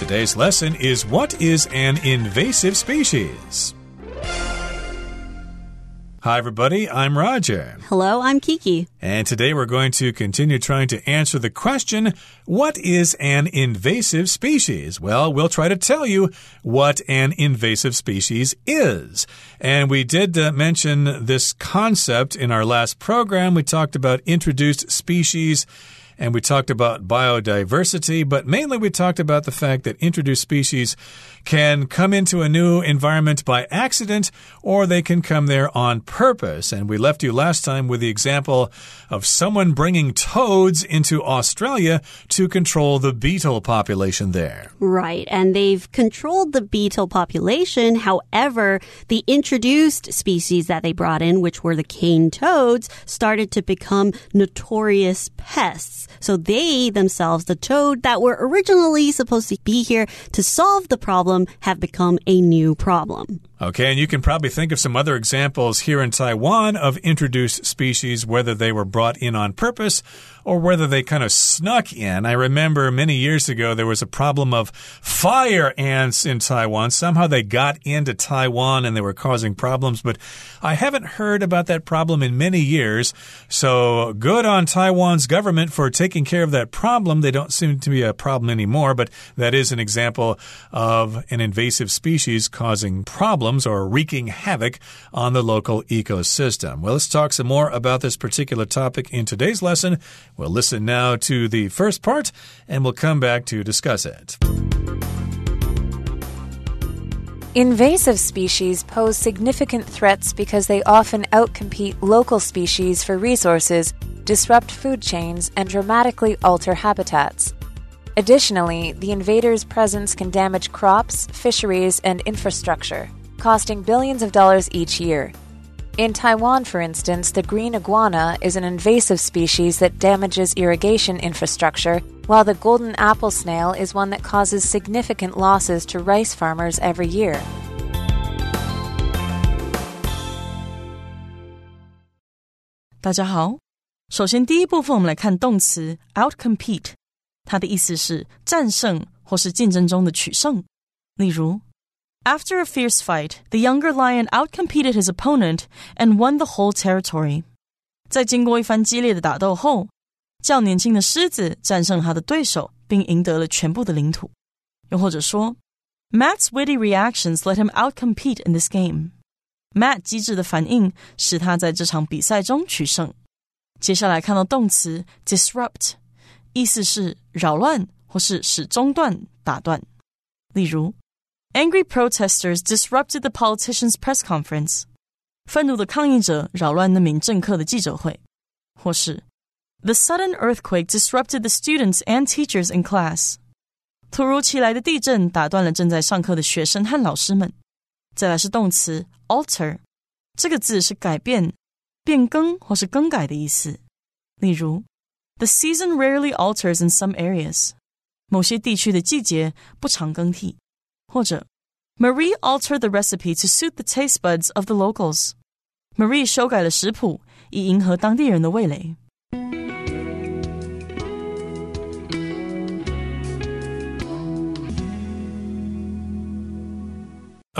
Today's lesson is What is an invasive species? Hi, everybody. I'm Roger. Hello, I'm Kiki. And today we're going to continue trying to answer the question What is an invasive species? Well, we'll try to tell you what an invasive species is. And we did uh, mention this concept in our last program. We talked about introduced species and we talked about biodiversity, but mainly we talked about the fact that introduced species can come into a new environment by accident or they can come there on purpose. And we left you last time with the example of someone bringing toads into Australia to control the beetle population there. Right. And they've controlled the beetle population. However, the introduced species that they brought in, which were the cane toads, started to become notorious pests. So they themselves, the toad that were originally supposed to be here to solve the problem, problem have become a new problem. Okay, and you can probably think of some other examples here in Taiwan of introduced species, whether they were brought in on purpose or whether they kind of snuck in. I remember many years ago there was a problem of fire ants in Taiwan. Somehow they got into Taiwan and they were causing problems, but I haven't heard about that problem in many years. So good on Taiwan's government for taking care of that problem. They don't seem to be a problem anymore, but that is an example of an invasive species causing problems problems or wreaking havoc on the local ecosystem. Well, let's talk some more about this particular topic in today's lesson. We'll listen now to the first part and we'll come back to discuss it. Invasive species pose significant threats because they often outcompete local species for resources, disrupt food chains, and dramatically alter habitats. Additionally, the invaders' presence can damage crops, fisheries, and infrastructure costing billions of dollars each year. In Taiwan, for instance, the green iguana is an invasive species that damages irrigation infrastructure, while the golden apple snail is one that causes significant losses to rice farmers every year. 大家好，首先第一部分我们来看动词 outcompete，它的意思是战胜或是竞争中的取胜。例如 after a fierce fight, the younger lion outcompeted his opponent and won the whole territory. 在经过一番激烈的打斗后，较年轻的狮子战胜他的对手，并赢得了全部的领土。又或者说，Matt's witty reactions let him outcompete in this game. Matt 机智的反应使他在这场比赛中取胜。接下来看到动词 disrupt，意思是扰乱或是使中断、打断。例如 Angry protesters disrupted the politician's press conference. 愤怒的抗议者扰乱那名政客的记者会，或是 The sudden earthquake disrupted the students and teachers in class. 突如其来的地震打断了正在上课的学生和老师们。再来是动词 alter，这个字是改变、变更或是更改的意思。例如，The season rarely alters in some areas. 某些地区的季节不常更替。 或者 Marie altered the recipe to suit the taste buds of the locals. Marie 修改了食谱，以迎合当地人的味蕾。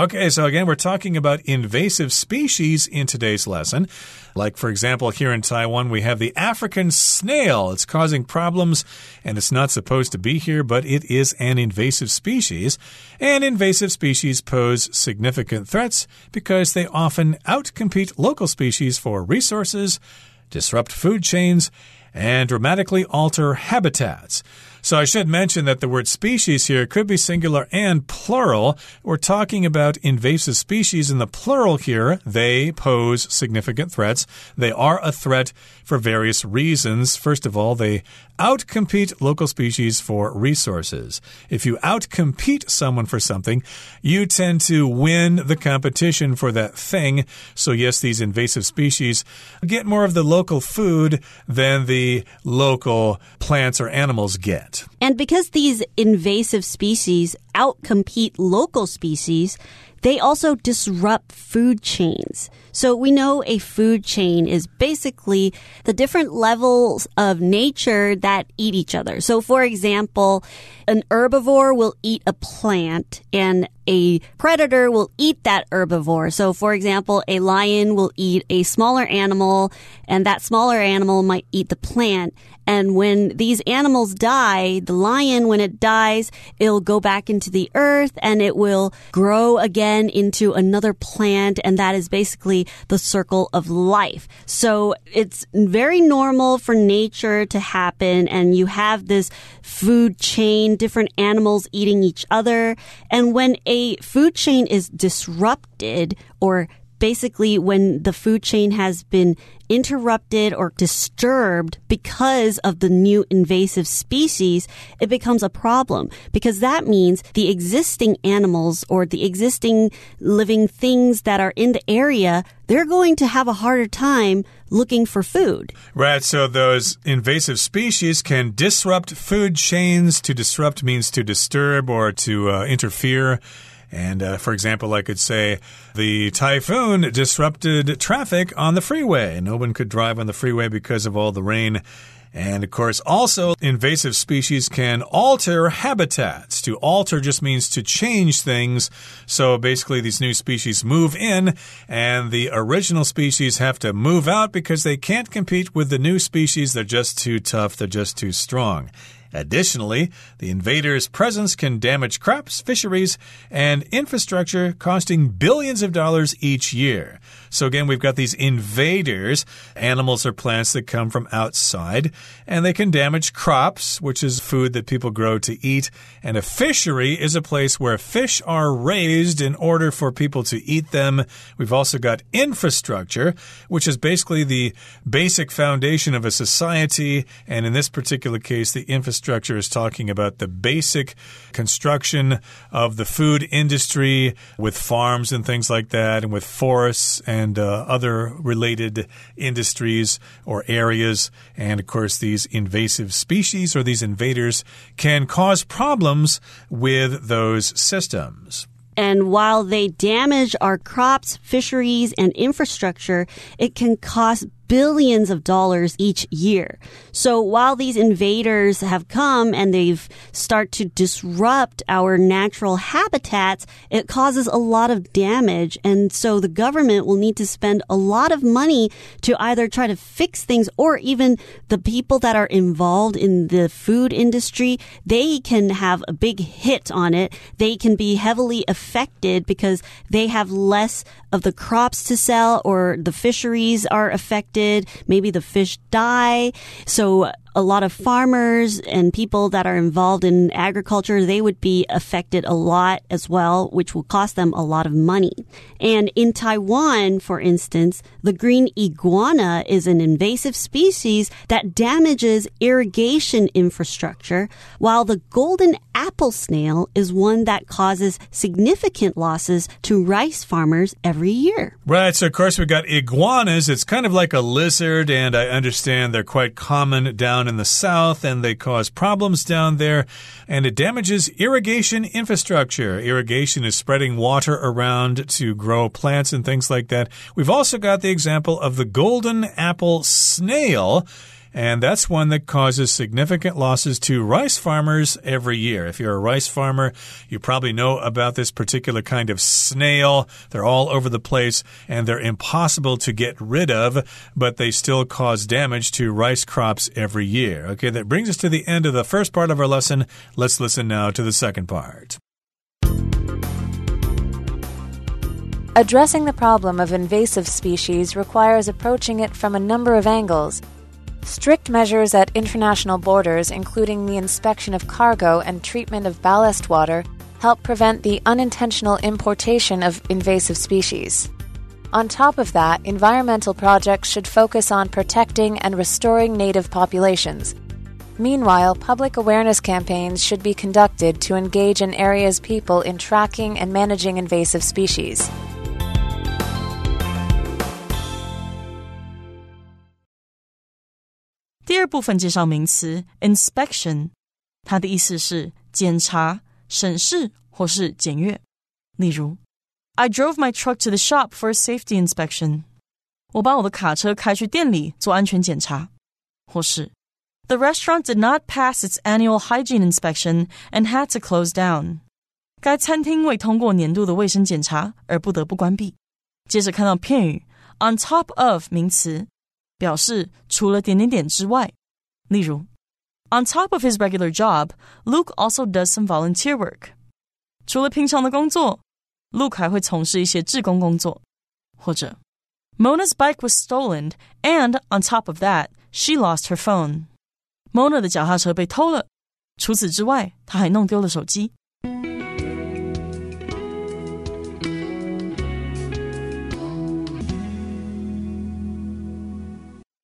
Okay, so again, we're talking about invasive species in today's lesson. Like, for example, here in Taiwan, we have the African snail. It's causing problems and it's not supposed to be here, but it is an invasive species. And invasive species pose significant threats because they often outcompete local species for resources, disrupt food chains, and dramatically alter habitats. So I should mention that the word species here could be singular and plural. We're talking about invasive species in the plural here. They pose significant threats. They are a threat for various reasons. First of all, they outcompete local species for resources. If you outcompete someone for something, you tend to win the competition for that thing. So, yes, these invasive species get more of the local food than the local plants or animals get. And because these invasive species outcompete local species, they also disrupt food chains. So we know a food chain is basically the different levels of nature that eat each other. So for example, an herbivore will eat a plant and a predator will eat that herbivore. So for example, a lion will eat a smaller animal and that smaller animal might eat the plant. And when these animals die, the lion, when it dies, it'll go back into the earth and it will grow again into another plant. And that is basically the circle of life. So it's very normal for nature to happen. And you have this food chain, different animals eating each other. And when a food chain is disrupted or basically when the food chain has been interrupted or disturbed because of the new invasive species, it becomes a problem because that means the existing animals or the existing living things that are in the area, they're going to have a harder time looking for food. Right. So those invasive species can disrupt food chains. To disrupt means to disturb or to uh, interfere. And uh, for example, I could say the typhoon disrupted traffic on the freeway. No one could drive on the freeway because of all the rain. And of course, also invasive species can alter habitats. To alter just means to change things. So basically, these new species move in, and the original species have to move out because they can't compete with the new species. They're just too tough, they're just too strong. Additionally, the invaders' presence can damage crops, fisheries, and infrastructure, costing billions of dollars each year. So, again, we've got these invaders, animals or plants that come from outside, and they can damage crops, which is food that people grow to eat. And a fishery is a place where fish are raised in order for people to eat them. We've also got infrastructure, which is basically the basic foundation of a society. And in this particular case, the infrastructure is talking about the basic construction of the food industry with farms and things like that, and with forests and and uh, other related industries or areas. And of course, these invasive species or these invaders can cause problems with those systems. And while they damage our crops, fisheries, and infrastructure, it can cost billions of dollars each year. So while these invaders have come and they've start to disrupt our natural habitats, it causes a lot of damage. And so the government will need to spend a lot of money to either try to fix things or even the people that are involved in the food industry, they can have a big hit on it. They can be heavily affected because they have less of the crops to sell or the fisheries are affected. Maybe the fish die. So a lot of farmers and people that are involved in agriculture, they would be affected a lot as well, which will cost them a lot of money. And in Taiwan, for instance, the green iguana is an invasive species that damages irrigation infrastructure, while the golden apple snail is one that causes significant losses to rice farmers every year. Right. So, of course, we've got iguanas. It's kind of like a lizard, and I understand they're quite common down down in the south and they cause problems down there and it damages irrigation infrastructure. Irrigation is spreading water around to grow plants and things like that. We've also got the example of the golden apple snail and that's one that causes significant losses to rice farmers every year. If you're a rice farmer, you probably know about this particular kind of snail. They're all over the place and they're impossible to get rid of, but they still cause damage to rice crops every year. Okay, that brings us to the end of the first part of our lesson. Let's listen now to the second part. Addressing the problem of invasive species requires approaching it from a number of angles. Strict measures at international borders, including the inspection of cargo and treatment of ballast water, help prevent the unintentional importation of invasive species. On top of that, environmental projects should focus on protecting and restoring native populations. Meanwhile, public awareness campaigns should be conducted to engage an area's people in tracking and managing invasive species. 第二部分介绍名词 inspection，它的意思是检查、审视 或是检阅。例如，I drove my truck to the shop for a safety inspection。我把我的卡车开去店里做安全检查。或是，The restaurant did not pass its annual hygiene inspection and had to close down。该餐厅未通过年度的卫生检查而不得不关闭。接着看到片语 on top of 名词， 表示除了点点点之外。例如，On top of his regular job, Luke also does some volunteer work。除了平常的工作，Luke 还会从事一些志工工作。或者，Mona's bike was stolen, and on top of that, she lost her phone。Mona 的脚踏车被偷了，除此之外，她还弄丢了手机。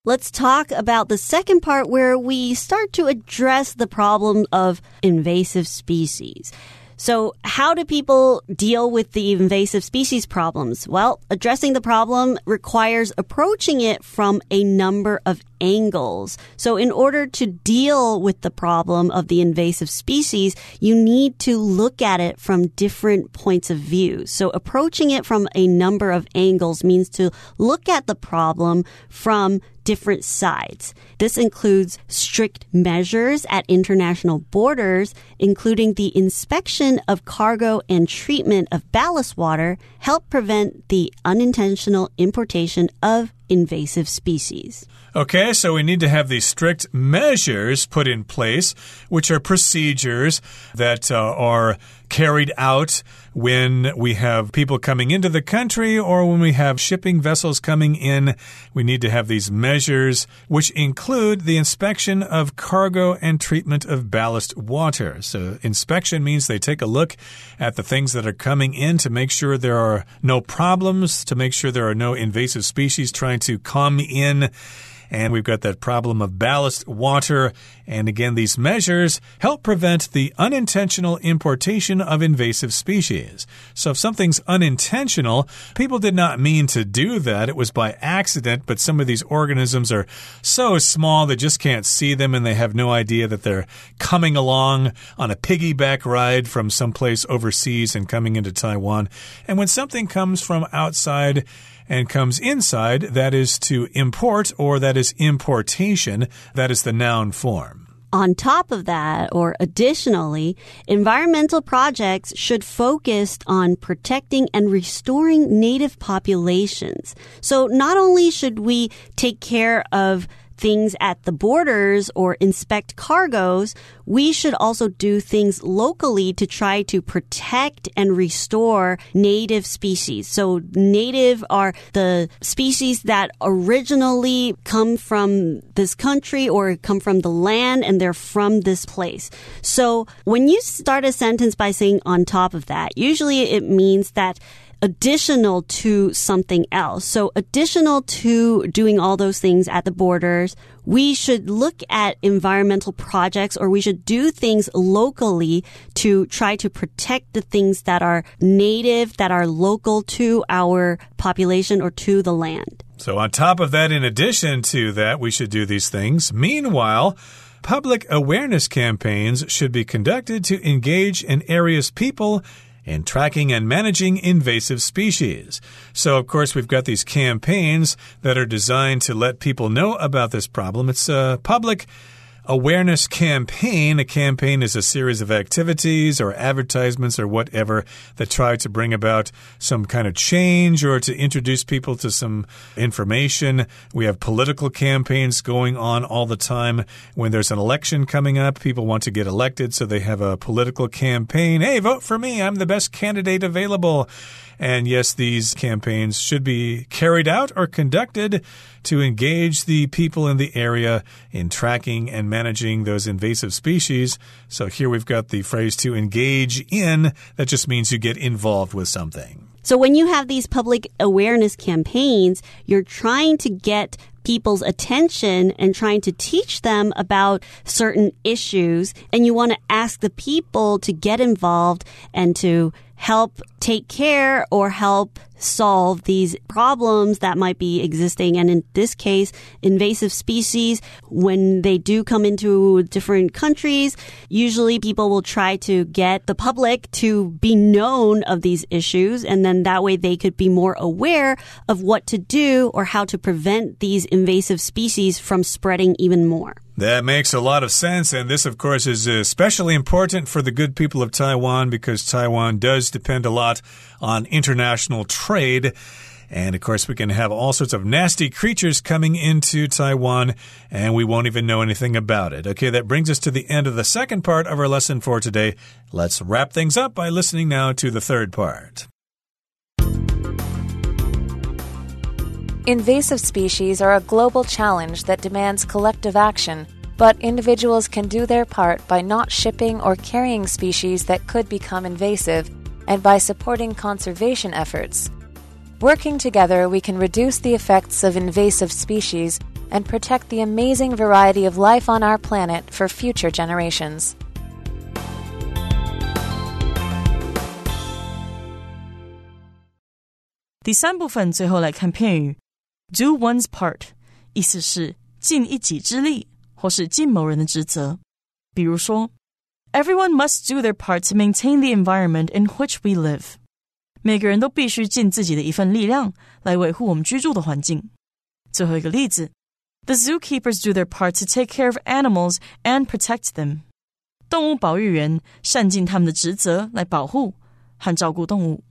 Let's talk about the second part where we start to address the problem of invasive species. So, how do people deal with the invasive species problems? Well, addressing the problem requires approaching it from a number of angles. So, in order to deal with the problem of the invasive species, you need to look at it from different points of view. So, approaching it from a number of angles means to look at the problem from different sides. This includes strict measures at international borders, including the inspection of cargo and treatment of ballast water, help prevent the unintentional importation of invasive species. Okay, so we need to have these strict measures put in place, which are procedures that uh, are carried out when we have people coming into the country or when we have shipping vessels coming in. We need to have these measures, which include the inspection of cargo and treatment of ballast water. So, inspection means they take a look at the things that are coming in to make sure there are no problems, to make sure there are no invasive species trying to come in and we've got that problem of ballast water. And again, these measures help prevent the unintentional importation of invasive species. So if something's unintentional, people did not mean to do that. It was by accident, but some of these organisms are so small they just can't see them and they have no idea that they're coming along on a piggyback ride from someplace overseas and coming into Taiwan. And when something comes from outside, and comes inside, that is to import or that is importation, that is the noun form. On top of that, or additionally, environmental projects should focus on protecting and restoring native populations. So not only should we take care of things at the borders or inspect cargoes, we should also do things locally to try to protect and restore native species. So native are the species that originally come from this country or come from the land and they're from this place. So when you start a sentence by saying on top of that, usually it means that additional to something else. So additional to doing all those things at the borders, we should look at environmental projects or we should do things locally to try to protect the things that are native, that are local to our population or to the land. So on top of that, in addition to that, we should do these things. Meanwhile, Public awareness campaigns should be conducted to engage an area's people in tracking and managing invasive species. So, of course, we've got these campaigns that are designed to let people know about this problem. It's a public awareness campaign. A campaign is a series of activities or advertisements or whatever that try to bring about some kind of change or to introduce people to some information. We have political campaigns going on all the time. When there's an election coming up, people want to get elected, so they have a political campaign. Hey, vote for me. I'm the best candidate available. And yes, these campaigns should be carried out or conducted to engage the people in the area in tracking and managing those invasive species. So here we've got the phrase to engage in. That just means you get involved with something. So when you have these public awareness campaigns, you're trying to get people's attention and trying to teach them about certain issues. And you want to ask the people to get involved and to help take care or help solve these problems that might be existing. And in this case, invasive species, when they do come into different countries, usually people will try to get the public to be known of these issues. And then that way they could be more aware of what to do or how to prevent these invasive species from spreading even more. That makes a lot of sense. And this, of course, is uh, especially important for the good people of Taiwan because Taiwan does depend a lot on international trade. And of course, we can have all sorts of nasty creatures coming into Taiwan, and we won't even know anything about it. Okay, that brings us to the end of the second part of our lesson for today. Let's wrap things up by listening now to the third part. Invasive species are a global challenge that demands collective action, but individuals can do their part by not shipping or carrying species that could become invasive and by supporting conservation efforts. Working together, we can reduce the effects of invasive species and protect the amazing variety of life on our planet for future generations. 第三部分最后来看片语 do one's part，意思是尽一己之力，或是尽某人的职责。比如说，Everyone must do their part to maintain the environment in which we live。每个人都必须尽自己的一份力量来维护我们居住的环境。最后一个例子，The zookeepers do their part to take care of animals and protect them。动物保育员善尽他们的职责来保护和照顾动物。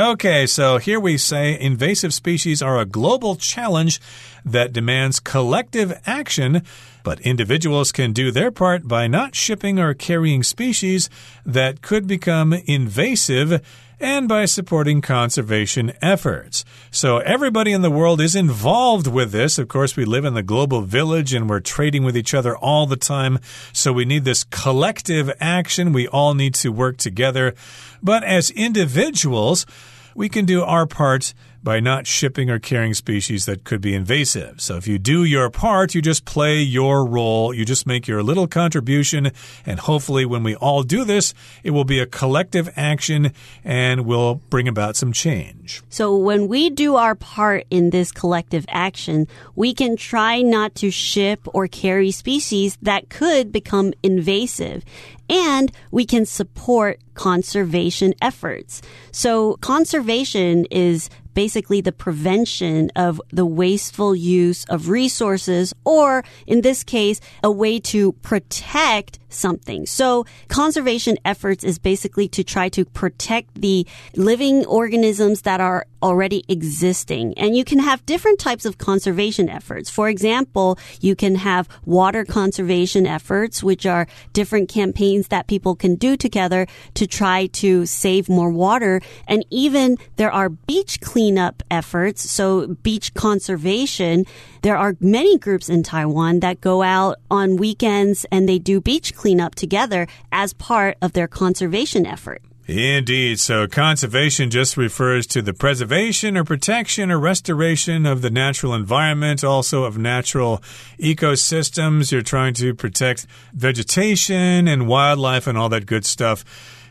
Okay, so here we say invasive species are a global challenge that demands collective action, but individuals can do their part by not shipping or carrying species that could become invasive and by supporting conservation efforts. So everybody in the world is involved with this. Of course, we live in the global village and we're trading with each other all the time. So we need this collective action. We all need to work together. But as individuals, we can do our part by not shipping or carrying species that could be invasive. So if you do your part, you just play your role, you just make your little contribution, and hopefully, when we all do this, it will be a collective action and will bring about some change. So when we do our part in this collective action, we can try not to ship or carry species that could become invasive and we can support conservation efforts. So conservation is basically the prevention of the wasteful use of resources, or in this case, a way to protect something. So conservation efforts is basically to try to protect the living organisms that are already existing. And you can have different types of conservation efforts. For example, you can have water conservation efforts, which are different campaigns that people can do together to try to save more water. And even there are beach cleanup efforts. So beach conservation. There are many groups in Taiwan that go out on weekends and they do beach cleanup together as part of their conservation effort. Indeed. So conservation just refers to the preservation or protection or restoration of the natural environment, also of natural ecosystems. You're trying to protect vegetation and wildlife and all that good stuff.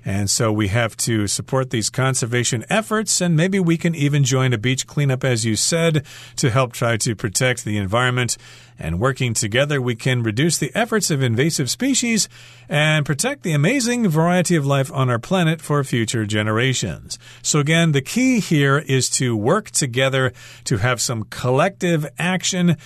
And so we have to support these conservation efforts, and maybe we can even join a beach cleanup, as you said, to help try to protect the environment. And working together, we can reduce the efforts of invasive species and protect the amazing variety of life on our planet for future generations. So, again, the key here is to work together to have some collective action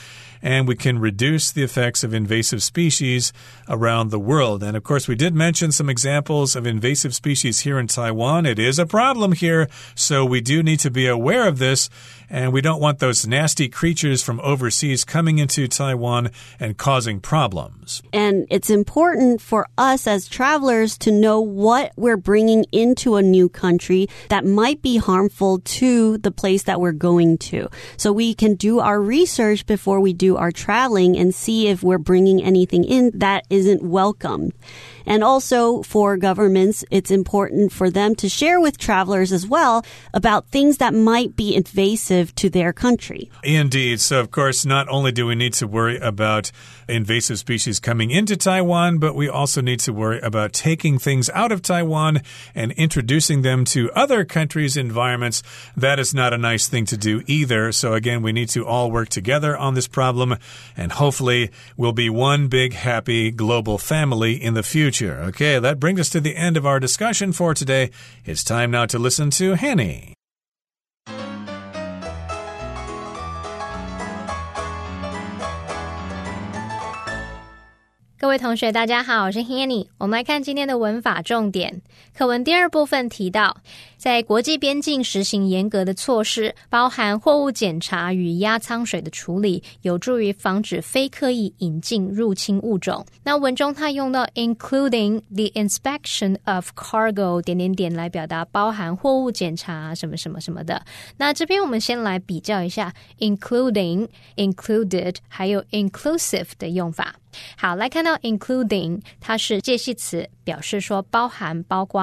and we can reduce the effects of invasive species around the world. And of course, we did mention some examples of invasive species here in Taiwan. It is a problem here, so we do need to be aware of this and we don't want those nasty creatures from overseas coming into Taiwan and causing problems. And it's important for us as travelers to know what we're bringing into a new country that might be harmful to the place that we're going to. So we can do our research before we do our traveling and see if we're bringing anything in that isn't welcome. And also for governments, it's important for them to share with travelers as well about things that might be invasive to their country. Indeed. So, of course, not only do we need to worry about invasive species coming into Taiwan, but we also need to worry about taking things out of Taiwan and introducing them to other countries' environments. That is not a nice thing to do either. So, again, we need to all work together on this problem, and hopefully, we'll be one big, happy global family in the future Okay, that brings us to the end of our discussion for today. It's time now to listen to Hanny. 各位同学，大家好，我是 Hanny。我们来看今天的文法重点。 课文第二部分提到，在国际边境实行严格的措施，包含货物检查与压舱水的处理，有助于防止非刻意引进入侵物种。那文中它用到 including the inspection of cargo 点点点来表达包含货物检查什么什么什么的。那这边我们先来比较一下 including、included 还有 inclusive 的用法。好，来看到 including，它是介系词，表示说包含、包括。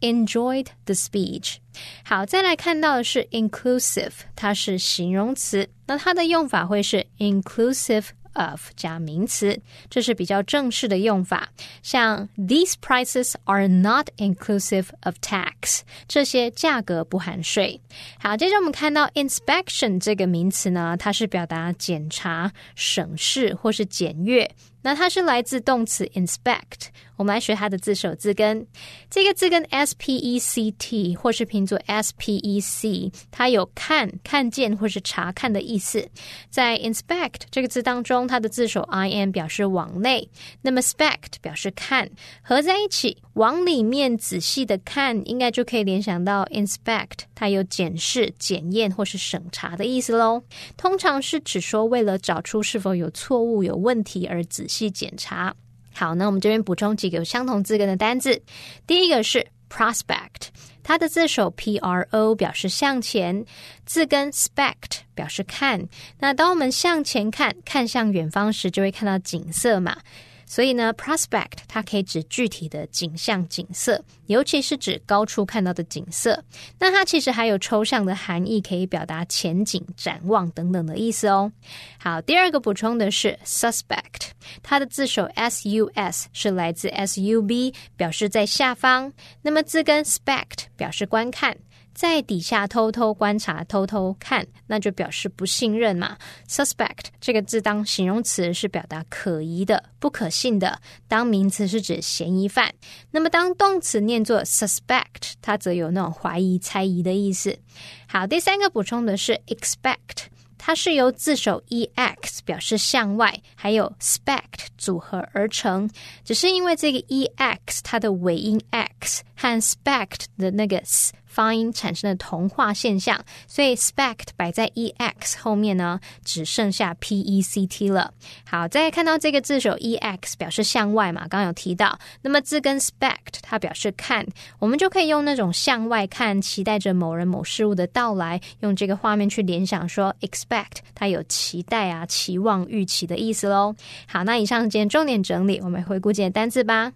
enjoyed the speech。好，再来看到的是 inclusive，它是形容词，那它的用法会是 inclusive of 加名词，这是比较正式的用法。像 These prices are not inclusive of tax，这些价格不含税。好，接着我们看到 inspection 这个名词呢，它是表达检查、审视或是检阅。那它是来自动词 inspect，我们来学它的字首字根。这个字根 s p e c t 或是拼作 s p e c，它有看、看见或是查看的意思。在 inspect 这个字当中，它的字首 i n 表示往内，那么 spect 表示看，合在一起往里面仔细的看，应该就可以联想到 inspect，它有检视、检验或是审查的意思喽。通常是指说为了找出是否有错误、有问题而仔细。细检查。好，那我们这边补充几个相同字根的单字。第一个是 prospect，它的字首 p r o 表示向前，字根 spect 表示看。那当我们向前看，看向远方时，就会看到景色嘛。所以呢，prospect 它可以指具体的景象、景色，尤其是指高处看到的景色。那它其实还有抽象的含义，可以表达前景、展望等等的意思哦。好，第二个补充的是 suspect，它的字首 s u s 是来自 s u b，表示在下方。那么字根 spect 表示观看。在底下偷偷观察、偷偷看，那就表示不信任嘛。Suspect 这个字当形容词是表达可疑的、不可信的；当名词是指嫌疑犯。那么当动词念作 suspect，它则有那种怀疑、猜疑的意思。好，第三个补充的是 expect，它是由字首 e x 表示向外，还有 spect 组合而成。只是因为这个 e x 它的尾音 x 和 spect 的那个 s。发音产生的同化现象，所以 spect 摆在 e x 后面呢，只剩下 p e c t 了。好，再看到这个字首 e x 表示向外嘛，刚有提到。那么字根 spect 它表示看，我们就可以用那种向外看，期待着某人某事物的到来，用这个画面去联想说 expect 它有期待啊、期望、预期的意思喽。好，那以上今天重点整理，我们回顾几个单字吧。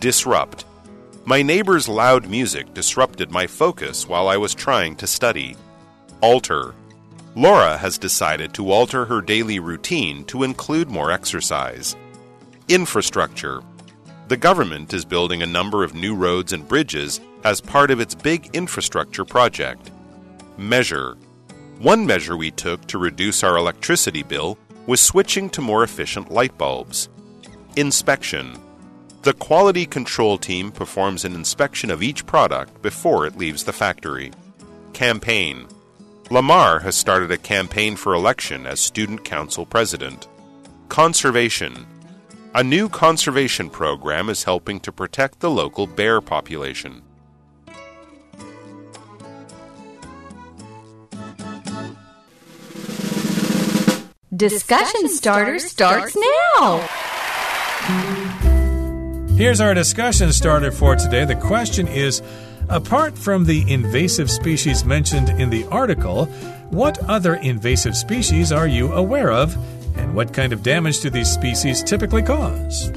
disrupt My neighbor's loud music disrupted my focus while I was trying to study. Alter. Laura has decided to alter her daily routine to include more exercise. Infrastructure. The government is building a number of new roads and bridges as part of its big infrastructure project. Measure. One measure we took to reduce our electricity bill was switching to more efficient light bulbs. Inspection. The quality control team performs an inspection of each product before it leaves the factory. Campaign Lamar has started a campaign for election as student council president. Conservation A new conservation program is helping to protect the local bear population. Discussion starter starts now. Here's our discussion starter for today. The question is Apart from the invasive species mentioned in the article, what other invasive species are you aware of? And what kind of damage do these species typically cause?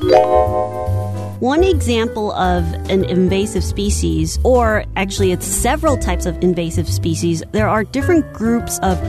One example of an invasive species, or actually it's several types of invasive species, there are different groups of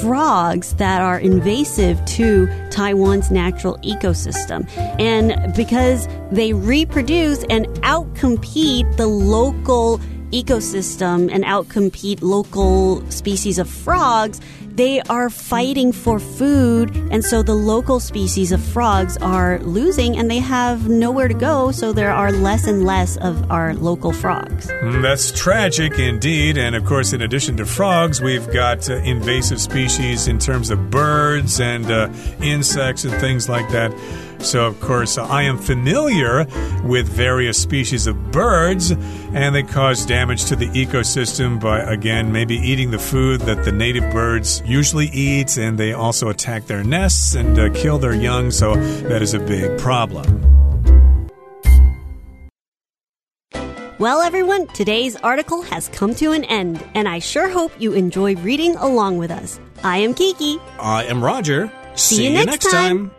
frogs that are invasive to Taiwan's natural ecosystem. And because they reproduce and outcompete the local ecosystem and outcompete local species of frogs, they are fighting for food, and so the local species of frogs are losing and they have nowhere to go, so there are less and less of our local frogs. Mm, that's tragic indeed. And of course, in addition to frogs, we've got uh, invasive species in terms of birds and uh, insects and things like that. So, of course, I am familiar with various species of birds, and they cause damage to the ecosystem by, again, maybe eating the food that the native birds usually eat, and they also attack their nests and uh, kill their young, so that is a big problem. Well, everyone, today's article has come to an end, and I sure hope you enjoy reading along with us. I am Kiki. I am Roger. See, you next time.